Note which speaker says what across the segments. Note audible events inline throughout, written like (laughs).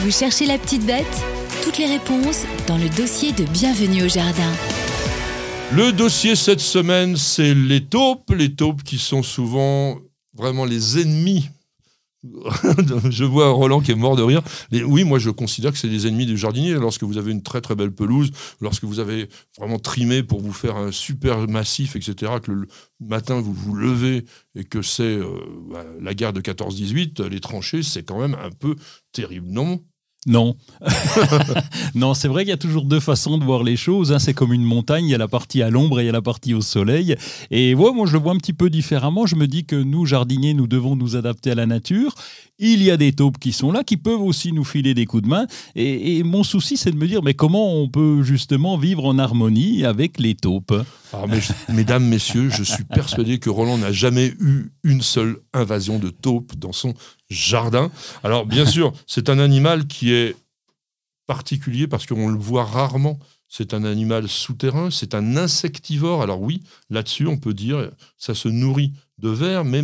Speaker 1: Vous cherchez la petite bête Toutes les réponses dans le dossier de Bienvenue au Jardin.
Speaker 2: Le dossier cette semaine, c'est les taupes. Les taupes qui sont souvent vraiment les ennemis. (laughs) je vois Roland qui est mort de rire. Oui, moi je considère que c'est des ennemis du jardinier. Lorsque vous avez une très très belle pelouse, lorsque vous avez vraiment trimé pour vous faire un super massif, etc., que le matin vous vous levez et que c'est euh, bah, la guerre de 14-18, les tranchées, c'est quand même un peu terrible, non?
Speaker 3: Non. (laughs) non, c'est vrai qu'il y a toujours deux façons de voir les choses. Hein. C'est comme une montagne, il y a la partie à l'ombre et il y a la partie au soleil. Et moi, moi, je le vois un petit peu différemment. Je me dis que nous, jardiniers, nous devons nous adapter à la nature. Il y a des taupes qui sont là, qui peuvent aussi nous filer des coups de main. Et, mon souci, c'est de me dire, mais comment on peut justement vivre en harmonie avec les taupes?
Speaker 2: Alors, Mesdames, messieurs, je suis persuadé que Roland n'a jamais eu une seule invasion de taupes dans son jardin. Alors, bien sûr, c'est un animal qui est particulier parce qu'on le voit rarement. C'est un animal souterrain, c'est un insectivore. Alors oui, là-dessus, on peut dire, ça se nourrit de vers, mais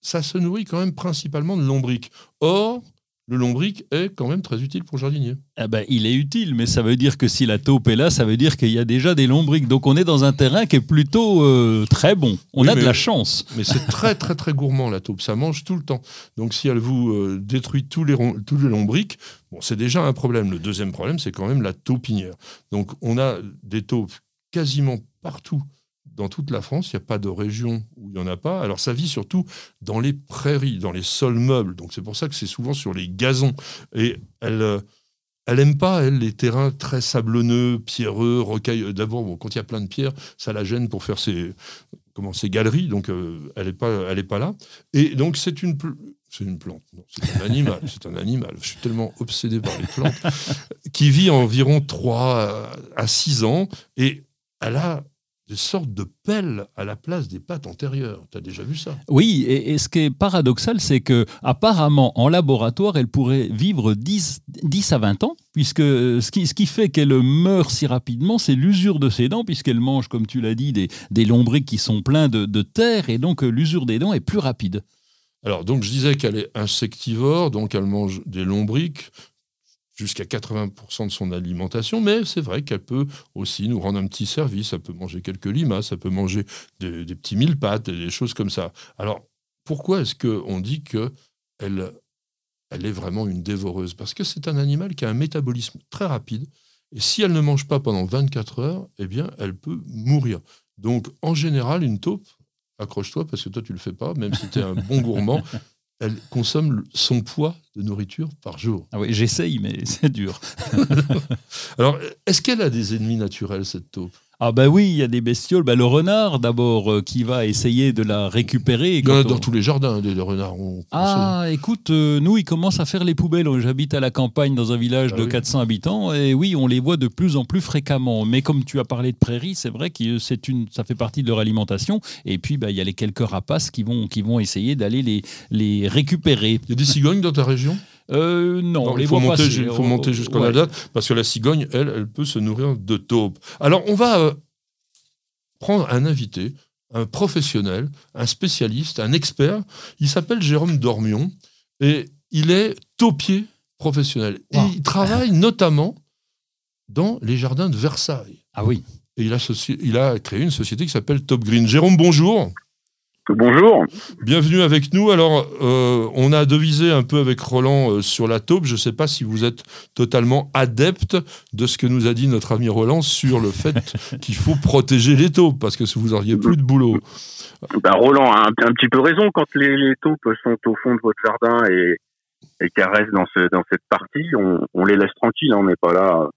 Speaker 2: ça se nourrit quand même principalement de lombriques. Or, le lombric est quand même très utile pour le jardinier.
Speaker 3: Ah ben, il est utile, mais ça veut dire que si la taupe est là, ça veut dire qu'il y a déjà des lombrics. Donc on est dans un terrain qui est plutôt euh, très bon. On a de la chance.
Speaker 2: Mais c'est très très très gourmand la taupe, ça mange tout le temps. Donc si elle vous euh, détruit tous les, tous les lombrics, bon, c'est déjà un problème. Le deuxième problème, c'est quand même la taupinière. Donc on a des taupes quasiment partout dans toute la France, il n'y a pas de région il n'y en a pas. Alors ça vit surtout dans les prairies, dans les sols meubles. Donc c'est pour ça que c'est souvent sur les gazons. Et elle, euh, elle aime pas, elle, les terrains très sablonneux, pierreux, rocailleux. D'abord, bon, quand il y a plein de pierres, ça la gêne pour faire ses, comment, ses galeries. Donc euh, elle n'est pas, pas là. Et donc c'est une, c'est une plante, c'est un animal, c'est un animal. Je suis tellement obsédé par les plantes, qui vit environ 3 à 6 ans et elle a des sortes de pelles à la place des pattes antérieures. Tu as déjà vu ça?
Speaker 3: Oui, et, ce qui est paradoxal, c'est que apparemment en laboratoire, elle pourrait vivre 10, 10 à 20 ans, puisque ce qui, ce qui fait qu'elle meurt si rapidement, c'est l'usure de ses dents, puisqu'elle mange, comme tu l'as dit, des, des lombrics qui sont pleins de, de terre, et donc l'usure des dents est plus rapide.
Speaker 2: Alors, donc, je disais qu'elle est insectivore, donc elle mange des lombrics jusqu'à 80% de son alimentation, mais c'est vrai qu'elle peut aussi nous rendre un petit service. Elle peut manger quelques limaces, ça peut manger des, petits mille pattes, des choses comme ça. Alors, pourquoi est-ce qu'on dit qu'elle elle est vraiment une dévoreuse? Parce que c'est un animal qui a un métabolisme très rapide, et si elle ne mange pas pendant 24 heures, eh bien, elle peut mourir. Donc, en général, une taupe, accroche-toi parce que toi, tu le fais pas, même si tu es un bon gourmand, (laughs) elle consomme son poids de nourriture par jour.
Speaker 3: Ah oui, j'essaye, mais (laughs) c'est dur. (laughs)
Speaker 2: Alors, est-ce qu'elle a des ennemis naturels, cette taupe?
Speaker 3: Ah ben oui, il y a des bestioles. Ben le renard d'abord euh, qui va essayer de la récupérer.
Speaker 2: dans tous les jardins, les, renards.
Speaker 3: ah écoute, euh, nous ils commencent à faire les poubelles. J'habite à la campagne dans un village ah de 400 habitants et oui, on les voit de plus en plus fréquemment. Mais comme tu as parlé de prairies, c'est vrai que c'est une, ça fait partie de leur alimentation. Et puis ben, il y a les quelques rapaces qui vont, qui vont essayer d'aller les, les récupérer.
Speaker 2: Il y a des cigognes dans ta région?
Speaker 3: Euh, non,
Speaker 2: il faut monter, il faut monter jusqu'en ouais. parce que la cigogne, elle, elle peut se nourrir de taupes. Alors, on va euh, prendre un invité, un professionnel, un spécialiste, un expert. Il s'appelle Jérôme Dormion et il est taupier professionnel. Et il travaille (laughs) notamment dans les jardins de Versailles.
Speaker 3: Ah oui.
Speaker 2: Et il a, il a créé une société qui s'appelle Top Green. Jérôme, bonjour.
Speaker 4: Bonjour.
Speaker 2: Bienvenue avec nous. Alors, euh, on a devisé un peu avec Roland euh, sur la taupe. Je ne sais pas si vous êtes totalement adepte de ce que nous a dit notre ami Roland sur le fait (laughs) qu'il faut protéger les taupes, parce que vous n'auriez plus de boulot.
Speaker 4: Ben, Roland a un, petit peu raison. Quand les, taupes sont au fond de votre jardin et, et qu'elles restent dans, dans cette partie, on, les laisse tranquilles. Hein. On n'est pas là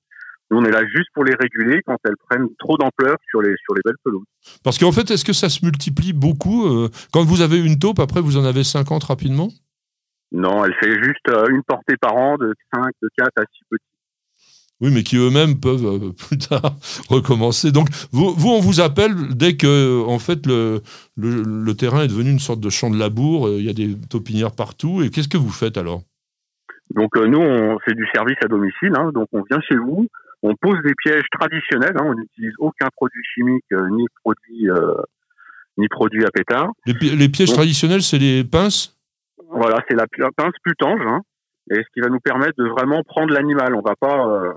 Speaker 4: on est là juste pour les réguler quand elles prennent trop d'ampleur sur les, sur les belles pelouses.
Speaker 2: Parce qu'en fait, est-ce que ça se multiplie beaucoup euh, Quand vous avez une taupe, après, vous en avez 50 rapidement?
Speaker 4: Non, elle fait juste euh, une portée par an de 5, de 4 à 6 petits.
Speaker 2: Oui, mais qui eux-mêmes peuvent euh, (laughs) plus tard recommencer. Donc, vous, vous, on vous appelle dès que, en fait, le, le, terrain est devenu une sorte de champ de labour. Il y a des taupinières partout. Et qu'est-ce que vous faites alors?
Speaker 4: Donc, nous, on fait du service à domicile. Hein. donc, on vient chez vous, on pose des pièges traditionnels, hein, on n'utilise aucun produit chimique euh, ni produit euh, ni produit à pétard.
Speaker 2: Les, pièges traditionnels, c'est les pinces?
Speaker 4: Voilà, c'est la pince putange. Hein. et ce qui va nous permettre de vraiment prendre l'animal. On va pas euh,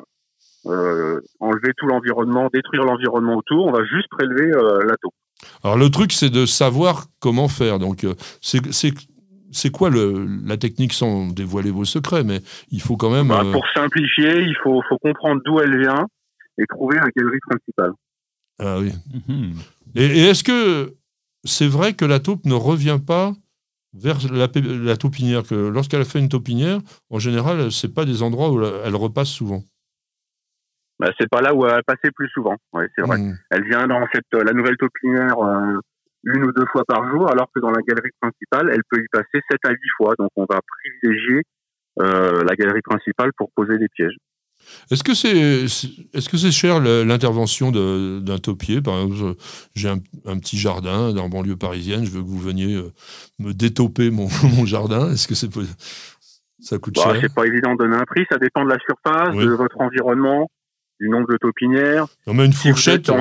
Speaker 4: euh, enlever tout l'environnement, détruire l'environnement autour. On va juste prélever euh, la taupe.
Speaker 2: Alors le truc, c'est de savoir comment faire. Donc euh, c'est c'est- quoi le, la technique sans dévoiler vos secrets, mais il faut quand même.
Speaker 4: Bah,
Speaker 2: euh,
Speaker 4: pour simplifier, il faut, faut comprendre d'où elle vient et trouver la galerie principale.
Speaker 2: ah oui.
Speaker 3: Mhm.
Speaker 2: Et, et est-ce que c'est vrai que la taupe ne revient pas vers la, la taupinière que lorsqu'elle a fait une taupinière, en général, c'est pas des endroits où elle repasse souvent?
Speaker 4: Bah, c'est pas là où elle passait plus souvent. Ouais, c'est vrai.
Speaker 2: Mhm.
Speaker 4: Elle vient dans cette, la nouvelle taupinière euh, une ou deux fois par jour, alors que dans la galerie principale, elle peut y passer sept à huit fois. Donc on va privilégier euh, la galerie principale pour poser des pièges.
Speaker 2: Est-ce que c'est est-ce que c'est cher l'intervention d'un taupier? Par exemple, j'ai un, un petit jardin dans la banlieue parisienne, je veux que vous veniez euh, me détauper mon, (laughs) mon jardin. Est-ce que c'est ça coûte
Speaker 4: Bah,
Speaker 2: cher?
Speaker 4: c'est pas évident de donner un prix, ça dépend de la surface,
Speaker 2: Oui.
Speaker 4: de votre environnement, du nombre de taupinières.
Speaker 2: On met une fourchette.
Speaker 4: en-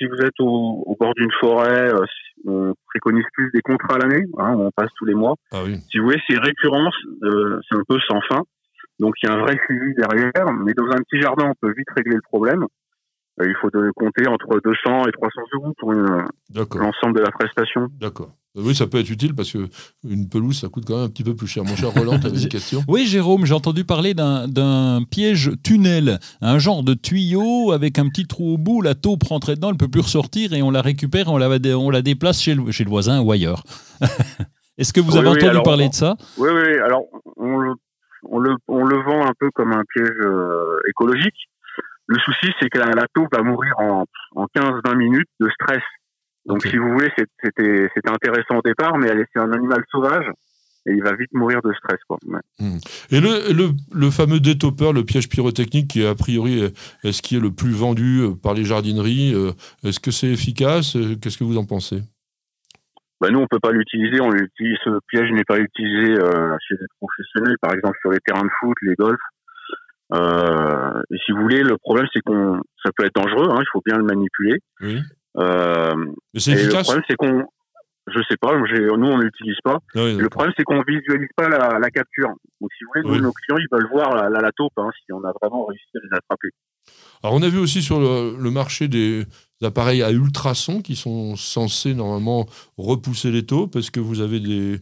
Speaker 4: si vous êtes au, au bord d'une forêt, euh, on préconise plus des contrats à l'année, hein, on passe tous les mois.
Speaker 2: Ah oui.
Speaker 4: Si vous voulez, c'est récurrence, euh, c'est un peu sans fin. Donc il y a un vrai suivi derrière, mais dans un petit jardin, on peut vite régler le problème. Euh, il faut de- compter entre 200 et 300 euros pour l'ensemble de la prestation.
Speaker 2: D'accord. Oui, ça peut être utile parce que une pelouse, ça coûte quand même un petit peu plus cher. Mon cher Roland, tu avais une (laughs) question?
Speaker 3: Oui, Jérôme, j'ai entendu parler d'un- piège tunnel, un genre de tuyau avec un petit trou au bout, la taupe rentrait dedans, elle peut plus ressortir et on la récupère et on la, on la déplace chez le, chez le voisin ou ailleurs. (laughs) Est-ce que vous
Speaker 4: Oui,
Speaker 3: avez
Speaker 4: oui,
Speaker 3: entendu
Speaker 4: alors,
Speaker 3: parler
Speaker 4: on-
Speaker 3: de ça?
Speaker 4: Oui, oui, alors on le, on, le, on le vend un peu comme un piège euh, écologique. Le souci, c'est que la, la taupe va mourir en, en 15-20 minutes de stress. Donc, si vous voulez, c'était c'était intéressant au départ, mais c'est un animal sauvage et il va vite mourir de stress. Quoi. Ouais.
Speaker 2: Et le, le, le fameux détopeur, le piège pyrotechnique, qui est a priori est, ce qui est le plus vendu euh, par les jardineries, euh, est-ce que c'est efficace Euh, Qu'est-ce que vous en pensez?
Speaker 4: Bah, nous, on peut pas l'utiliser. On l'utilise. Ce piège n'est pas utilisé euh, chez les professionnels, par exemple sur les terrains de foot, les golfs. Euh, et si vous voulez, le problème, c'est qu'on, ça peut être dangereux. Hein, il faut bien le manipuler.
Speaker 2: Oui.
Speaker 4: Euh,
Speaker 2: Mais c'est
Speaker 4: Et le problème, c'est qu'on, je sais pas, nous on l'utilise pas.
Speaker 2: Ah oui,
Speaker 4: Le problème, c'est qu'on visualise pas la, la capture. Donc, si vous voulez, nous,
Speaker 2: Oui.
Speaker 4: nos clients, ils veulent voir la, la, la taupe, hein, si on a vraiment réussi à les attraper.
Speaker 2: Alors, on a vu aussi sur le, le marché des appareils à ultrasons qui sont censés normalement repousser les taupes. Est-ce que vous avez des,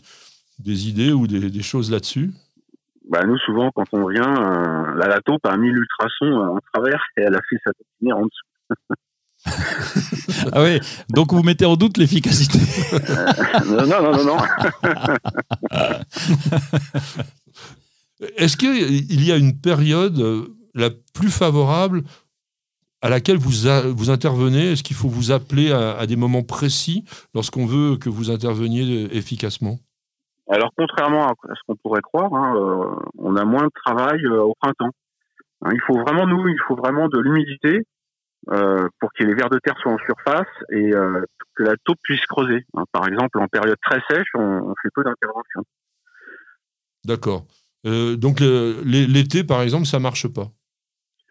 Speaker 2: des idées ou des, des choses là-dessus?
Speaker 4: Bah, nous, souvent, quand on vient, euh, la, la taupe a mis l'ultrason euh, en travers et elle a fait sa taupinière en dessous. (laughs) (laughs)
Speaker 3: Ah oui, donc vous mettez en doute l'efficacité. (laughs)
Speaker 4: non, non, non, non, non.
Speaker 2: Est-ce qu'il y a une période euh, la plus favorable à laquelle vous, a- vous intervenez? Est-ce qu'il faut vous appeler à, à des moments précis lorsqu'on veut que vous interveniez euh, efficacement?
Speaker 4: Alors, contrairement à ce qu'on pourrait croire, hein, euh, on a moins de travail euh, au printemps. Hein, il faut vraiment, nous, il faut vraiment de l'humidité euh, pour que les vers de terre soient en surface et euh, que la taupe puisse creuser. hein. Par exemple, en période très sèche, on, on fait peu d'intervention.
Speaker 2: D'accord. Euh, donc l'été, par exemple, ça marche pas.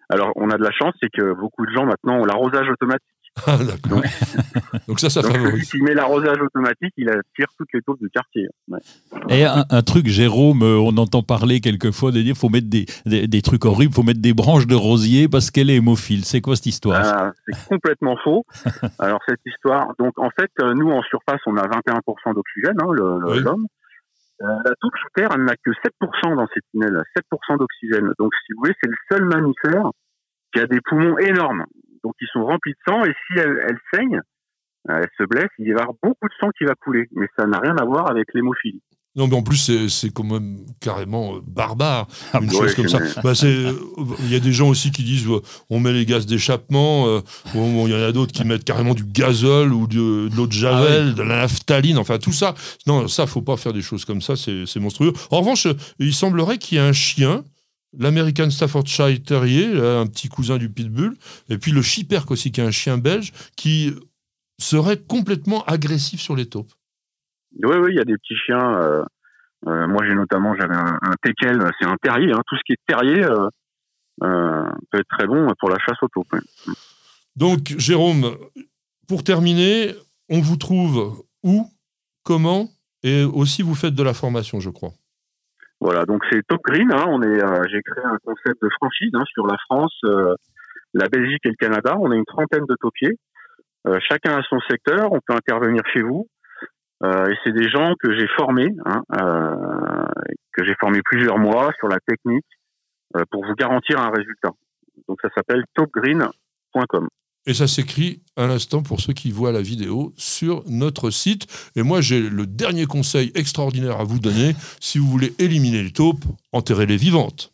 Speaker 4: Alors, on a de la chance, c'est que beaucoup de gens maintenant ont l'arrosage automatique.
Speaker 2: Ah, d'accord. (laughs) Donc ça, ça
Speaker 4: Donc, celui
Speaker 2: favorise.
Speaker 4: qui met l'arrosage automatique, il attire toutes les taupes du quartier. Ouais.
Speaker 3: Et un, un truc, Jérôme, euh, on entend parler quelquefois de dire faut mettre des, des, des trucs horribles, faut mettre des branches de rosier parce qu'elle est hémophile. C'est quoi cette histoire
Speaker 4: Ah, c'est complètement faux. (laughs) Alors cette histoire, donc en fait, euh, nous en surface, on a 21% d'oxygène, hein,
Speaker 2: Oui.
Speaker 4: l'homme. Euh, la taupe sous terre, elle n'a que 7% dans ses tunnels, 7% d'oxygène. Donc si vous voulez, c'est le seul mammifère qui a des poumons énormes. Donc ils sont remplis de sang et si elle, elle saigne, euh, elle se blesse, il va y avoir beaucoup de sang qui va couler. Mais ça n'a rien à voir avec l'hémophilie.
Speaker 2: Non, mais en plus, c'est- c'est quand même carrément euh, barbare,
Speaker 3: Ah,
Speaker 2: une
Speaker 4: ouais,
Speaker 2: chose comme ça. Bah, euh, Il y a des gens aussi qui disent on met les gaz d'échappement. euh, Il y en a d'autres qui mettent carrément du gazole ou de, de l'eau de javel, de la naphtaline, enfin tout ça. Non, ça, faut pas faire des choses comme ça, c'est c'est monstrueux. En revanche, il semblerait qu'il y ait un chien, l'American Staffordshire Terrier, là, un petit cousin du Pitbull, et puis le Chiperk aussi, qui est un chien belge, qui serait complètement agressif sur les taupes.
Speaker 4: Oui, oui, il y a des petits chiens. euh, euh, moi, j'ai notamment, j'avais un, un teckel, c'est un terrier. Hein, tout ce qui est terrier euh, euh, peut être très bon pour la chasse aux taupes.
Speaker 2: Donc, Jérôme, pour terminer, on vous trouve où, comment, et aussi vous faites de la formation, je crois.
Speaker 4: Voilà, donc c'est Top Green. Hein, on est, euh, j'ai créé un concept de franchise hein, sur la France, euh, la Belgique et le Canada. On a une trentaine de topiers. Euh, chacun a son secteur. On peut intervenir chez vous. et c'est des gens que j'ai formés, hein, que j'ai formés plusieurs mois sur la technique pour vous garantir un résultat. Donc ça s'appelle topgreen.com.
Speaker 2: Et ça s'écrit à l'instant pour ceux qui voient la vidéo sur notre site. Et moi, j'ai le dernier conseil extraordinaire à vous donner. Si vous voulez éliminer les taupes, enterrez-les vivantes.